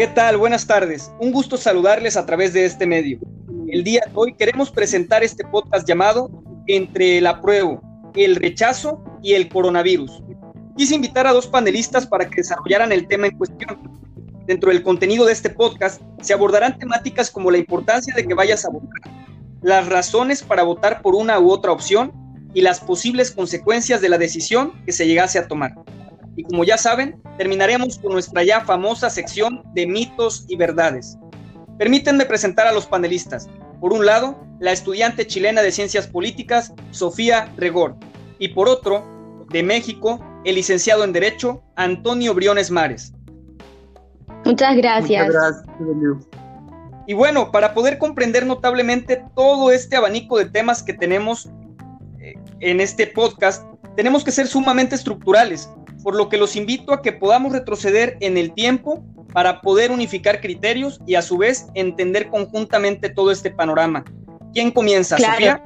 ¿Qué tal? Buenas tardes. Un gusto saludarles a través de este medio. El día de hoy queremos presentar este podcast llamado Entre el apruebo, el rechazo y el coronavirus. Quise invitar a dos panelistas para que desarrollaran el tema en cuestión. Dentro del contenido de este podcast se abordarán temáticas como la importancia de que vayas a votar, las razones para votar por una u otra opción y las posibles consecuencias de la decisión que se llegase a tomar. Y como ya saben, terminaremos con nuestra ya famosa sección de mitos y verdades. Permítanme presentar a los panelistas. Por un lado, la estudiante chilena de Ciencias Políticas, Sofía Regor. Y por otro, de México, el licenciado en Derecho, Antonio Briones Mares. Muchas gracias. Muchas gracias. Y bueno, para poder comprender notablemente todo este abanico de temas que tenemos eh, en este podcast, tenemos que ser sumamente estructurales, por lo que los invito a que podamos retroceder en el tiempo para poder unificar criterios y a su vez entender conjuntamente todo este panorama. ¿Quién comienza, Sofía?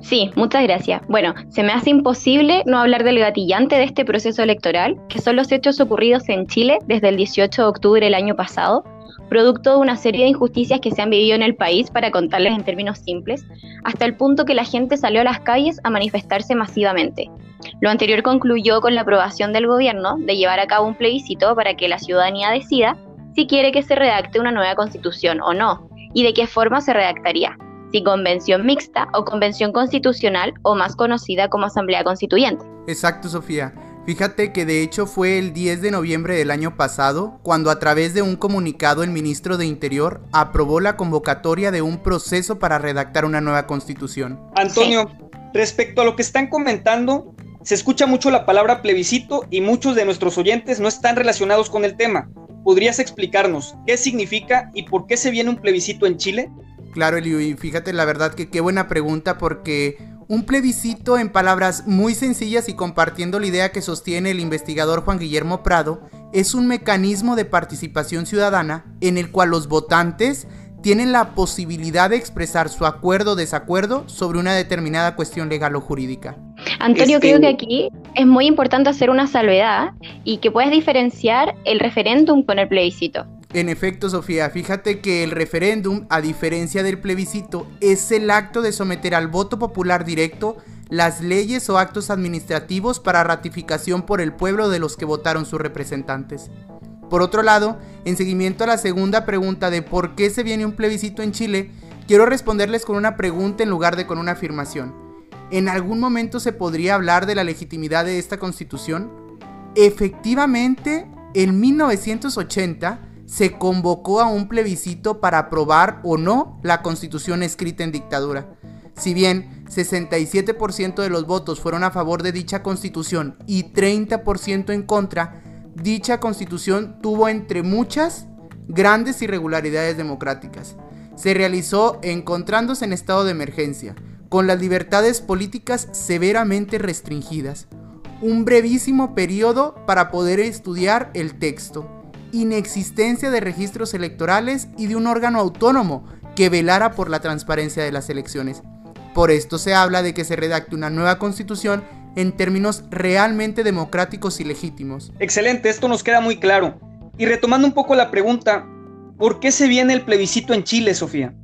Sí, muchas gracias. Bueno, se me hace imposible no hablar del gatillante de este proceso electoral, que son los hechos ocurridos en Chile desde el 18 de octubre del año pasado, producto de una serie de injusticias que se han vivido en el país, para contarles en términos simples, hasta el punto que la gente salió a las calles a manifestarse masivamente. Lo anterior concluyó con la aprobación del gobierno de llevar a cabo un plebiscito para que la ciudadanía decida si quiere que se redacte una nueva constitución o no, y de qué forma se redactaría, si convención mixta o convención constitucional o más conocida como asamblea constituyente. Exacto, Sofía. Fíjate que de hecho fue el 10 de noviembre del año pasado cuando a través de un comunicado el ministro de Interior aprobó la convocatoria de un proceso para redactar una nueva constitución. Antonio, respecto a lo que están comentando, se escucha mucho la palabra plebiscito y muchos de nuestros oyentes no están relacionados con el tema. ¿Podrías explicarnos qué significa y por qué se viene un plebiscito en Chile? Claro, Elio, y fíjate la verdad que qué buena pregunta porque un plebiscito en palabras muy sencillas y compartiendo la idea que sostiene el investigador Juan Guillermo Prado, es un mecanismo de participación ciudadana en el cual los votantes tienen la posibilidad de expresar su acuerdo o desacuerdo sobre una determinada cuestión legal o jurídica. Antonio, creo que aquí es muy importante hacer una salvedad y que puedes diferenciar el referéndum con el plebiscito. En efecto, Sofía, fíjate que el referéndum, a diferencia del plebiscito, es el acto de someter al voto popular directo las leyes o actos administrativos para ratificación por el pueblo de los que votaron sus representantes. Por otro lado, en seguimiento a la segunda pregunta de por qué se viene un plebiscito en Chile, quiero responderles con una pregunta en lugar de con una afirmación. ¿En algún momento se podría hablar de la legitimidad de esta constitución? Efectivamente, en 1980, se convocó a un plebiscito para aprobar o no la constitución escrita en dictadura. Si bien 67% de los votos fueron a favor de dicha constitución y 30% en contra, dicha constitución tuvo entre muchas grandes irregularidades democráticas. Se realizó encontrándose en estado de emergencia, con las libertades políticas severamente restringidas, un brevísimo periodo para poder estudiar el texto, inexistencia de registros electorales y de un órgano autónomo que velara por la transparencia de las elecciones. Por esto se habla de que se redacte una nueva constitución en términos realmente democráticos y legítimos. Excelente, esto nos queda muy claro. Y retomando un poco la pregunta, ¿por qué se viene el plebiscito en Chile, Sofía?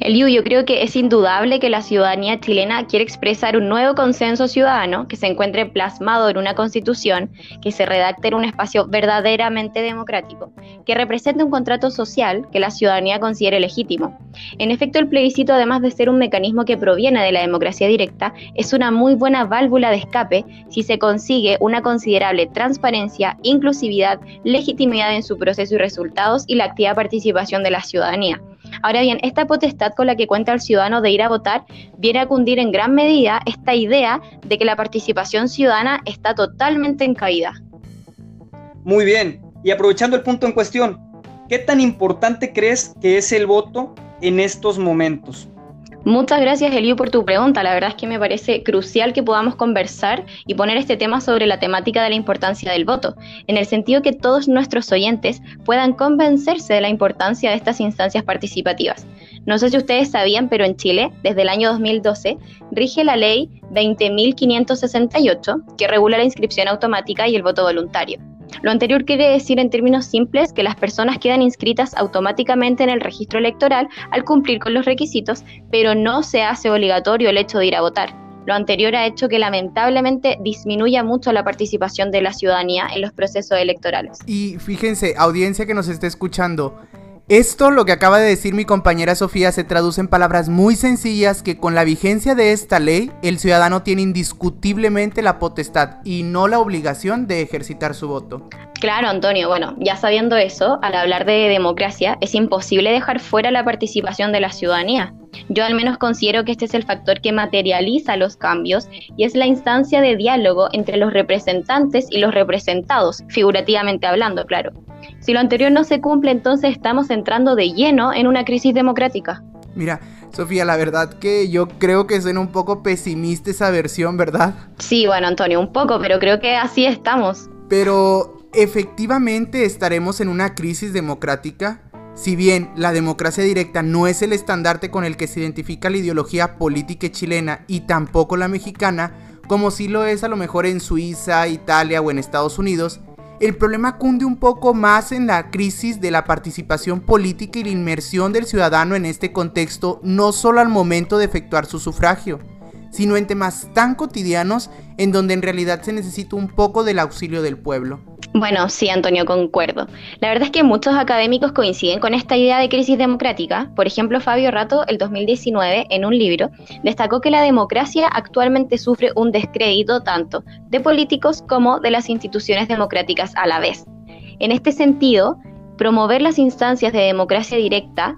Eliu, yo creo que es indudable que la ciudadanía chilena quiere expresar un nuevo consenso ciudadano que se encuentre plasmado en una constitución, que se redacte en un espacio verdaderamente democrático, que represente un contrato social que la ciudadanía considere legítimo. En efecto, el plebiscito, además de ser un mecanismo que proviene de la democracia directa, es una muy buena válvula de escape si se consigue una considerable transparencia, inclusividad, legitimidad en su proceso y resultados y la activa participación de la ciudadanía. Ahora bien, esta potestad con la que cuenta el ciudadano de ir a votar viene a cundir en gran medida esta idea de que la participación ciudadana está totalmente en caída. Muy bien, y aprovechando el punto en cuestión, ¿qué tan importante crees que es el voto en estos momentos? Muchas gracias, Eliu, por tu pregunta. La verdad es que me parece crucial que podamos conversar y poner este tema sobre la temática de la importancia del voto, en el sentido que todos nuestros oyentes puedan convencerse de la importancia de estas instancias participativas. No sé si ustedes sabían, pero en Chile, desde el año 2012, rige la ley 20.568, que regula la inscripción automática y el voto voluntario. Lo anterior quiere decir en términos simples que las personas quedan inscritas automáticamente en el registro electoral al cumplir con los requisitos, pero no se hace obligatorio el hecho de ir a votar. Lo anterior ha hecho que lamentablemente disminuya mucho la participación de la ciudadanía en los procesos electorales. Y fíjense, audiencia que nos esté escuchando, esto, lo que acaba de decir mi compañera Sofía, se traduce en palabras muy sencillas que con la vigencia de esta ley, el ciudadano tiene indiscutiblemente la potestad y no la obligación de ejercitar su voto. Claro, Antonio, bueno, ya sabiendo eso, al hablar de democracia, es imposible dejar fuera la participación de la ciudadanía. Yo al menos considero que este es el factor que materializa los cambios y es la instancia de diálogo entre los representantes y los representados, figurativamente hablando, claro. Si lo anterior no se cumple, entonces estamos entrando de lleno en una crisis democrática. Mira, Sofía, la verdad que yo creo que suena un poco pesimista esa versión, ¿verdad? Sí, bueno, Antonio, un poco, pero creo que así estamos. Pero, ¿efectivamente estaremos en una crisis democrática? Si bien la democracia directa no es el estandarte con el que se identifica la ideología política chilena y tampoco la mexicana, como sí lo es a lo mejor en Suiza, Italia o en Estados Unidos, el problema cunde un poco más en la crisis de la participación política y la inmersión del ciudadano en este contexto, no solo al momento de efectuar su sufragio, sino en temas tan cotidianos en donde en realidad se necesita un poco del auxilio del pueblo. Bueno, sí, Antonio, concuerdo. La verdad es que muchos académicos coinciden con esta idea de crisis democrática. Por ejemplo, Fabio Rato, el 2019, en un libro, destacó que la democracia actualmente sufre un descrédito tanto de políticos como de las instituciones democráticas a la vez. En este sentido, promover las instancias de democracia directa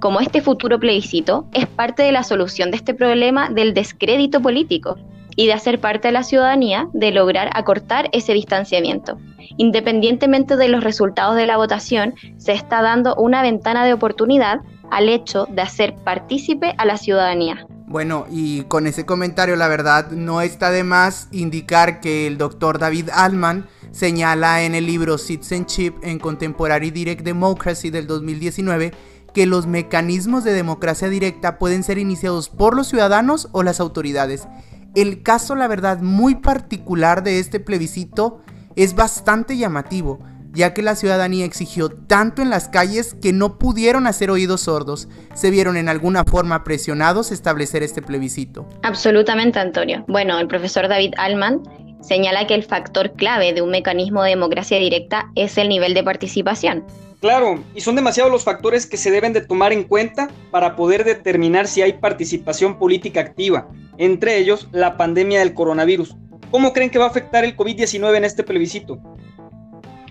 como este futuro plebiscito es parte de la solución de este problema del descrédito político y de hacer parte de la ciudadanía de lograr acortar ese distanciamiento. Independientemente de los resultados de la votación, se está dando una ventana de oportunidad al hecho de hacer partícipe a la ciudadanía. Bueno, y con ese comentario la verdad no está de más indicar que el doctor David Allman señala en el libro Citizenship en Contemporary Direct Democracy del 2019 que los mecanismos de democracia directa pueden ser iniciados por los ciudadanos o las autoridades. El caso, la verdad, muy particular de este plebiscito es bastante llamativo, ya que la ciudadanía exigió tanto en las calles que no pudieron hacer oídos sordos, se vieron en alguna forma presionados a establecer este plebiscito. Absolutamente, Antonio. Bueno, el profesor David Allman señala que el factor clave de un mecanismo de democracia directa es el nivel de participación. Claro, y son demasiados los factores que se deben de tomar en cuenta para poder determinar si hay participación política activa, entre ellos la pandemia del coronavirus. ¿Cómo creen que va a afectar el COVID-19 en este plebiscito?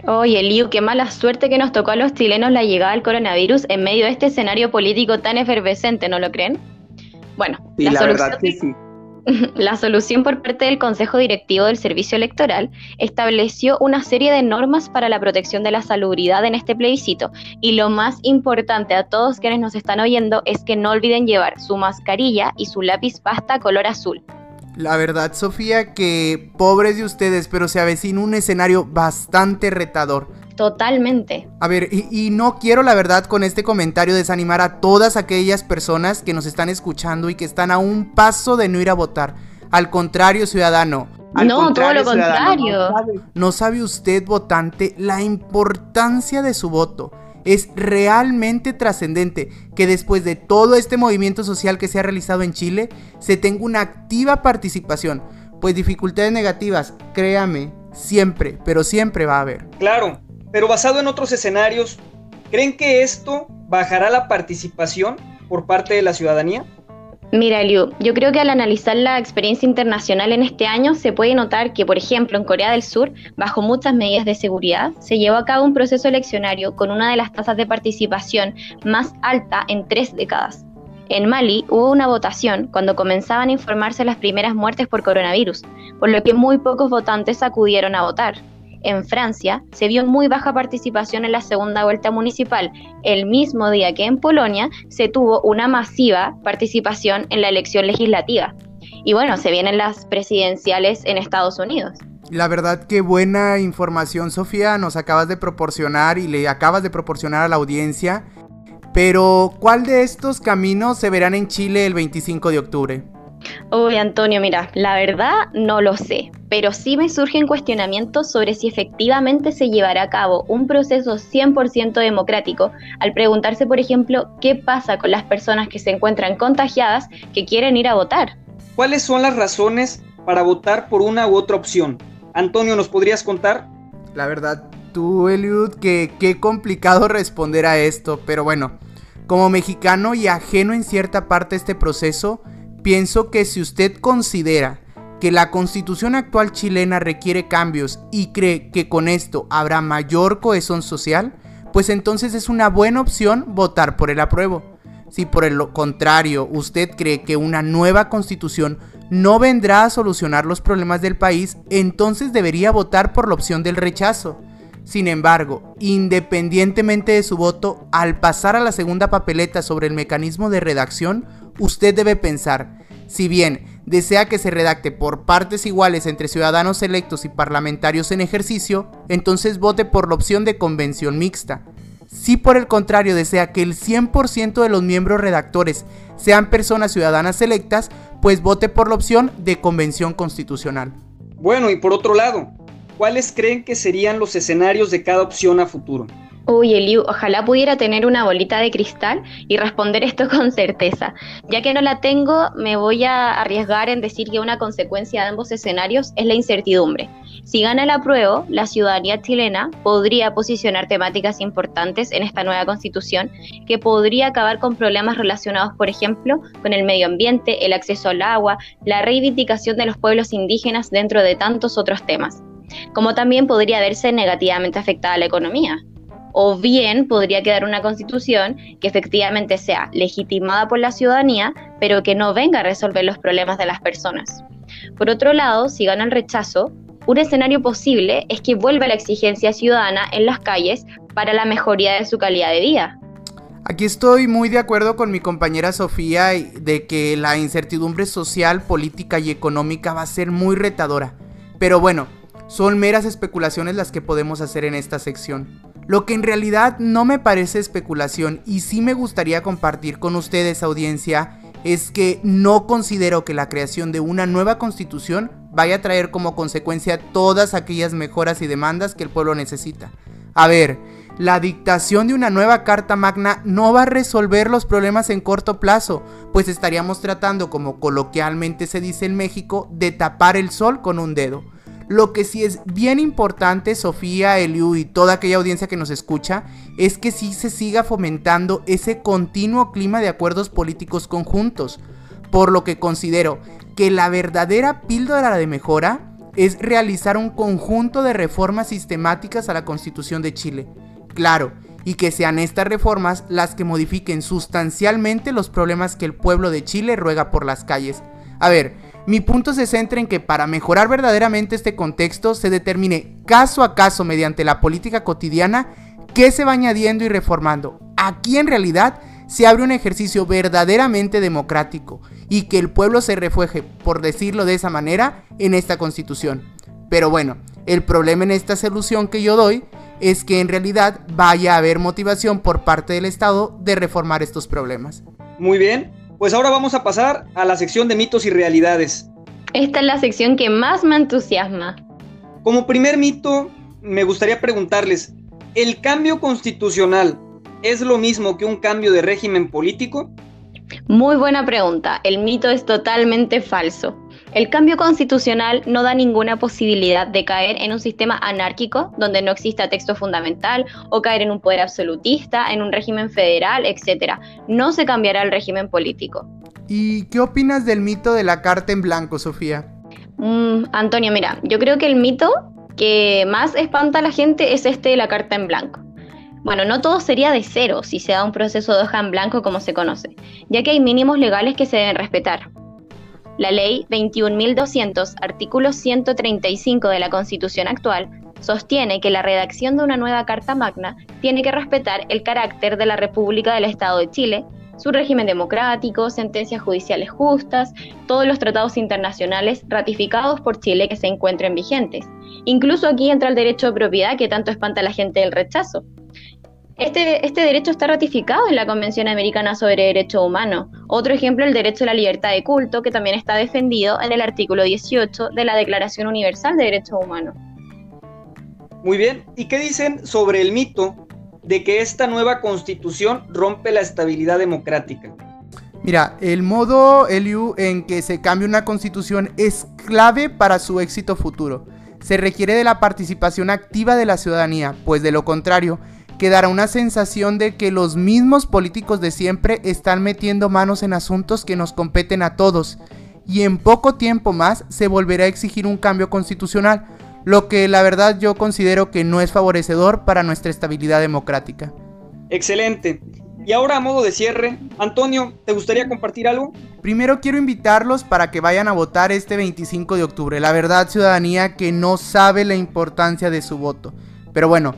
Oye, Liu, qué mala suerte que nos tocó a los chilenos la llegada del coronavirus en medio de este escenario político tan efervescente, ¿no lo creen? Bueno, la, solución... verdad que sí. La solución por parte del Consejo Directivo del Servicio Electoral estableció una serie de normas para la protección de la salubridad en este plebiscito y lo más importante a todos quienes nos están oyendo es que no olviden llevar su mascarilla y su lápiz pasta color azul. La verdad, Sofía, que pobres de ustedes, pero se avecina un escenario bastante retador. Totalmente. A ver, y, no quiero la verdad con este comentario desanimar a todas aquellas personas que nos están escuchando y que están a un paso de no ir a votar. Al contrario, ciudadano. no, todo lo contrario. no sabe usted, votante, la importancia de su voto. Es realmente trascendente que después de todo este movimiento social que se ha realizado en Chile, se tenga una activa participación. Pues dificultades negativas, créame, siempre, pero siempre va a haber. Claro, pero basado en otros escenarios, ¿creen que esto bajará la participación por parte de la ciudadanía? Mira, Liu, yo creo que al analizar la experiencia internacional en este año se puede notar que, por ejemplo, en Corea del Sur, bajo muchas medidas de seguridad, se llevó a cabo un proceso eleccionario con una de las tasas de participación más alta en tres décadas. En Mali hubo una votación cuando comenzaban a informarse las primeras muertes por coronavirus, por lo que muy pocos votantes acudieron a votar en Francia se vio muy baja participación en la segunda vuelta municipal, el mismo día que en Polonia se tuvo una masiva participación en la elección legislativa. Y bueno, se vienen las presidenciales en Estados Unidos. La verdad que buena información, Sofía, nos acabas de proporcionar y le acabas de proporcionar a la audiencia. Pero, ¿cuál de estos caminos se verán en Chile el 25 de octubre? Uy, Antonio, mira, la verdad no lo sé, pero sí me surgen cuestionamientos sobre si efectivamente se llevará a cabo un proceso 100% democrático al preguntarse, por ejemplo, qué pasa con las personas que se encuentran contagiadas que quieren ir a votar. ¿Cuáles son las razones para votar por una u otra opción? Antonio, ¿nos podrías contar? La verdad, tú, Eliud, que qué complicado responder a esto, pero bueno, como mexicano y ajeno en cierta parte a este proceso, pienso que si usted considera que la constitución actual chilena requiere cambios y cree que con esto habrá mayor cohesión social, pues entonces es una buena opción votar por el apruebo. Si por el contrario usted cree que una nueva constitución no vendrá a solucionar los problemas del país, entonces debería votar por la opción del rechazo. Sin embargo, independientemente de su voto, al pasar a la segunda papeleta sobre el mecanismo de redacción, usted debe pensar, si bien desea que se redacte por partes iguales entre ciudadanos electos y parlamentarios en ejercicio, entonces vote por la opción de convención mixta. Si por el contrario desea que el 100% de los miembros redactores sean personas ciudadanas electas, pues vote por la opción de convención constitucional. Bueno, y por otro lado, ¿cuáles creen que serían los escenarios de cada opción a futuro? Uy, Eliu, ojalá pudiera tener una bolita de cristal y responder esto con certeza. Ya que no la tengo, me voy a arriesgar en decir que una consecuencia de ambos escenarios es la incertidumbre. Si gana el apruebo, la ciudadanía chilena podría posicionar temáticas importantes en esta nueva constitución que podría acabar con problemas relacionados, por ejemplo, con el medio ambiente, el acceso al agua, la reivindicación de los pueblos indígenas dentro de tantos otros temas como también podría verse negativamente afectada la economía, o bien podría quedar una constitución que efectivamente sea legitimada por la ciudadanía, pero que no venga a resolver los problemas de las personas. Por otro lado, si gana el rechazo, un escenario posible es que vuelva la exigencia ciudadana en las calles para la mejoría de su calidad de vida. Aquí estoy muy de acuerdo con mi compañera Sofía de que la incertidumbre social, política y económica va a ser muy retadora. Pero bueno, son meras especulaciones las que podemos hacer en esta sección. Lo que en realidad no me parece especulación y sí me gustaría compartir con ustedes audiencia es que no considero que la creación de una nueva constitución vaya a traer como consecuencia todas aquellas mejoras y demandas que el pueblo necesita. A ver, la dictación de una nueva Carta Magna no va a resolver los problemas en corto plazo, pues estaríamos tratando, como coloquialmente se dice en México, de tapar el sol con un dedo. Lo que sí es bien importante, Sofía, Eliu y toda aquella audiencia que nos escucha, es que sí se siga fomentando ese continuo clima de acuerdos políticos conjuntos. Por lo que considero que la verdadera píldora de mejora es realizar un conjunto de reformas sistemáticas a la Constitución de Chile. Claro, y que sean estas reformas las que modifiquen sustancialmente los problemas que el pueblo de Chile ruega por las calles. A ver, mi punto se centra en que para mejorar verdaderamente este contexto se determine caso a caso mediante la política cotidiana qué se va añadiendo y reformando. Aquí en realidad se abre un ejercicio verdaderamente democrático y que el pueblo se refueje, por decirlo de esa manera, en esta constitución. Pero bueno, el problema en esta solución que yo doy es que en realidad vaya a haber motivación por parte del Estado de reformar estos problemas. Muy bien, pues ahora vamos a pasar a la sección de mitos y realidades. Esta es la sección que más me entusiasma. Como primer mito, me gustaría preguntarles, ¿el cambio constitucional es lo mismo que un cambio de régimen político? Muy buena pregunta. El mito es totalmente falso. El cambio constitucional no da ninguna posibilidad de caer en un sistema anárquico donde no exista texto fundamental o caer en un poder absolutista, en un régimen federal, etc. No se cambiará el régimen político. ¿Y qué opinas del mito de la carta en blanco, Sofía? Mm, Antonio, mira, yo creo que el mito que más espanta a la gente es este de la carta en blanco. Bueno, no todo sería de cero si se da un proceso de hoja en blanco como se conoce, ya que hay mínimos legales que se deben respetar. La ley 21.200, artículo 135 de la Constitución actual, sostiene que la redacción de una nueva Carta Magna tiene que respetar el carácter de la República del Estado de Chile, su régimen democrático, sentencias judiciales justas, todos los tratados internacionales ratificados por Chile que se encuentren vigentes. Incluso aquí entra el derecho de propiedad que tanto espanta a la gente del rechazo. Este, este, derecho está ratificado en la Convención Americana sobre Derechos Humanos. Otro ejemplo, el derecho a la libertad de culto, que también está defendido en el artículo 18 de la Declaración Universal de Derechos Humanos. Muy bien, ¿y qué dicen sobre el mito de que esta nueva constitución rompe la estabilidad democrática? Mira, el modo, Eliu, en que se cambia una constitución es clave para su éxito futuro. Se requiere de la participación activa de la ciudadanía, pues de lo contrario, quedará una sensación de que los mismos políticos de siempre están metiendo manos en asuntos que nos competen a todos, y en poco tiempo más se volverá a exigir un cambio constitucional, lo que la verdad yo considero que no es favorecedor para nuestra estabilidad democrática. Excelente. Y ahora a modo de cierre, Antonio, ¿te gustaría compartir algo? Primero quiero invitarlos para que vayan a votar este 25 de octubre. La verdad, ciudadanía que no sabe la importancia de su voto. Pero bueno,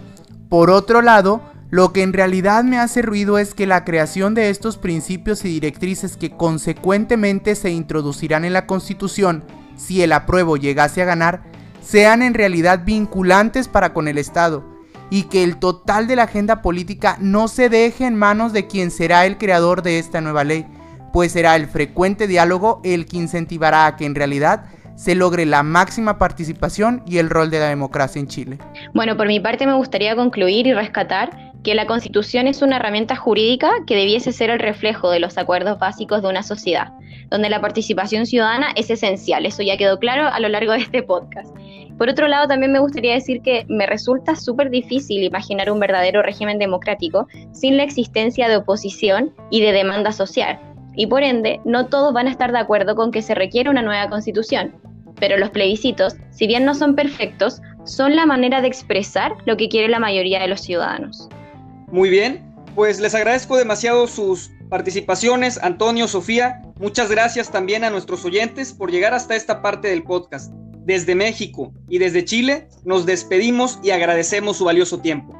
por otro lado, lo que en realidad me hace ruido es que la creación de estos principios y directrices que consecuentemente se introducirán en la Constitución, si el apruebo llegase a ganar, sean en realidad vinculantes para con el Estado y que el total de la agenda política no se deje en manos de quien será el creador de esta nueva ley, pues será el frecuente diálogo el que incentivará a que en realidad se logre la máxima participación y el rol de la democracia en Chile. Bueno, por mi parte me gustaría concluir y rescatar que la Constitución es una herramienta jurídica que debiese ser el reflejo de los acuerdos básicos de una sociedad, donde la participación ciudadana es esencial, eso ya quedó claro a lo largo de este podcast. Por otro lado, también me gustaría decir que me resulta súper difícil imaginar un verdadero régimen democrático sin la existencia de oposición y de demanda social. Y por ende, no todos van a estar de acuerdo con que se requiere una nueva constitución. Pero los plebiscitos, si bien no son perfectos, son la manera de expresar lo que quiere la mayoría de los ciudadanos. Muy bien, pues les agradezco demasiado sus participaciones, Antonio, Sofía. Muchas gracias también a nuestros oyentes por llegar hasta esta parte del podcast. Desde México y desde Chile nos despedimos y agradecemos su valioso tiempo.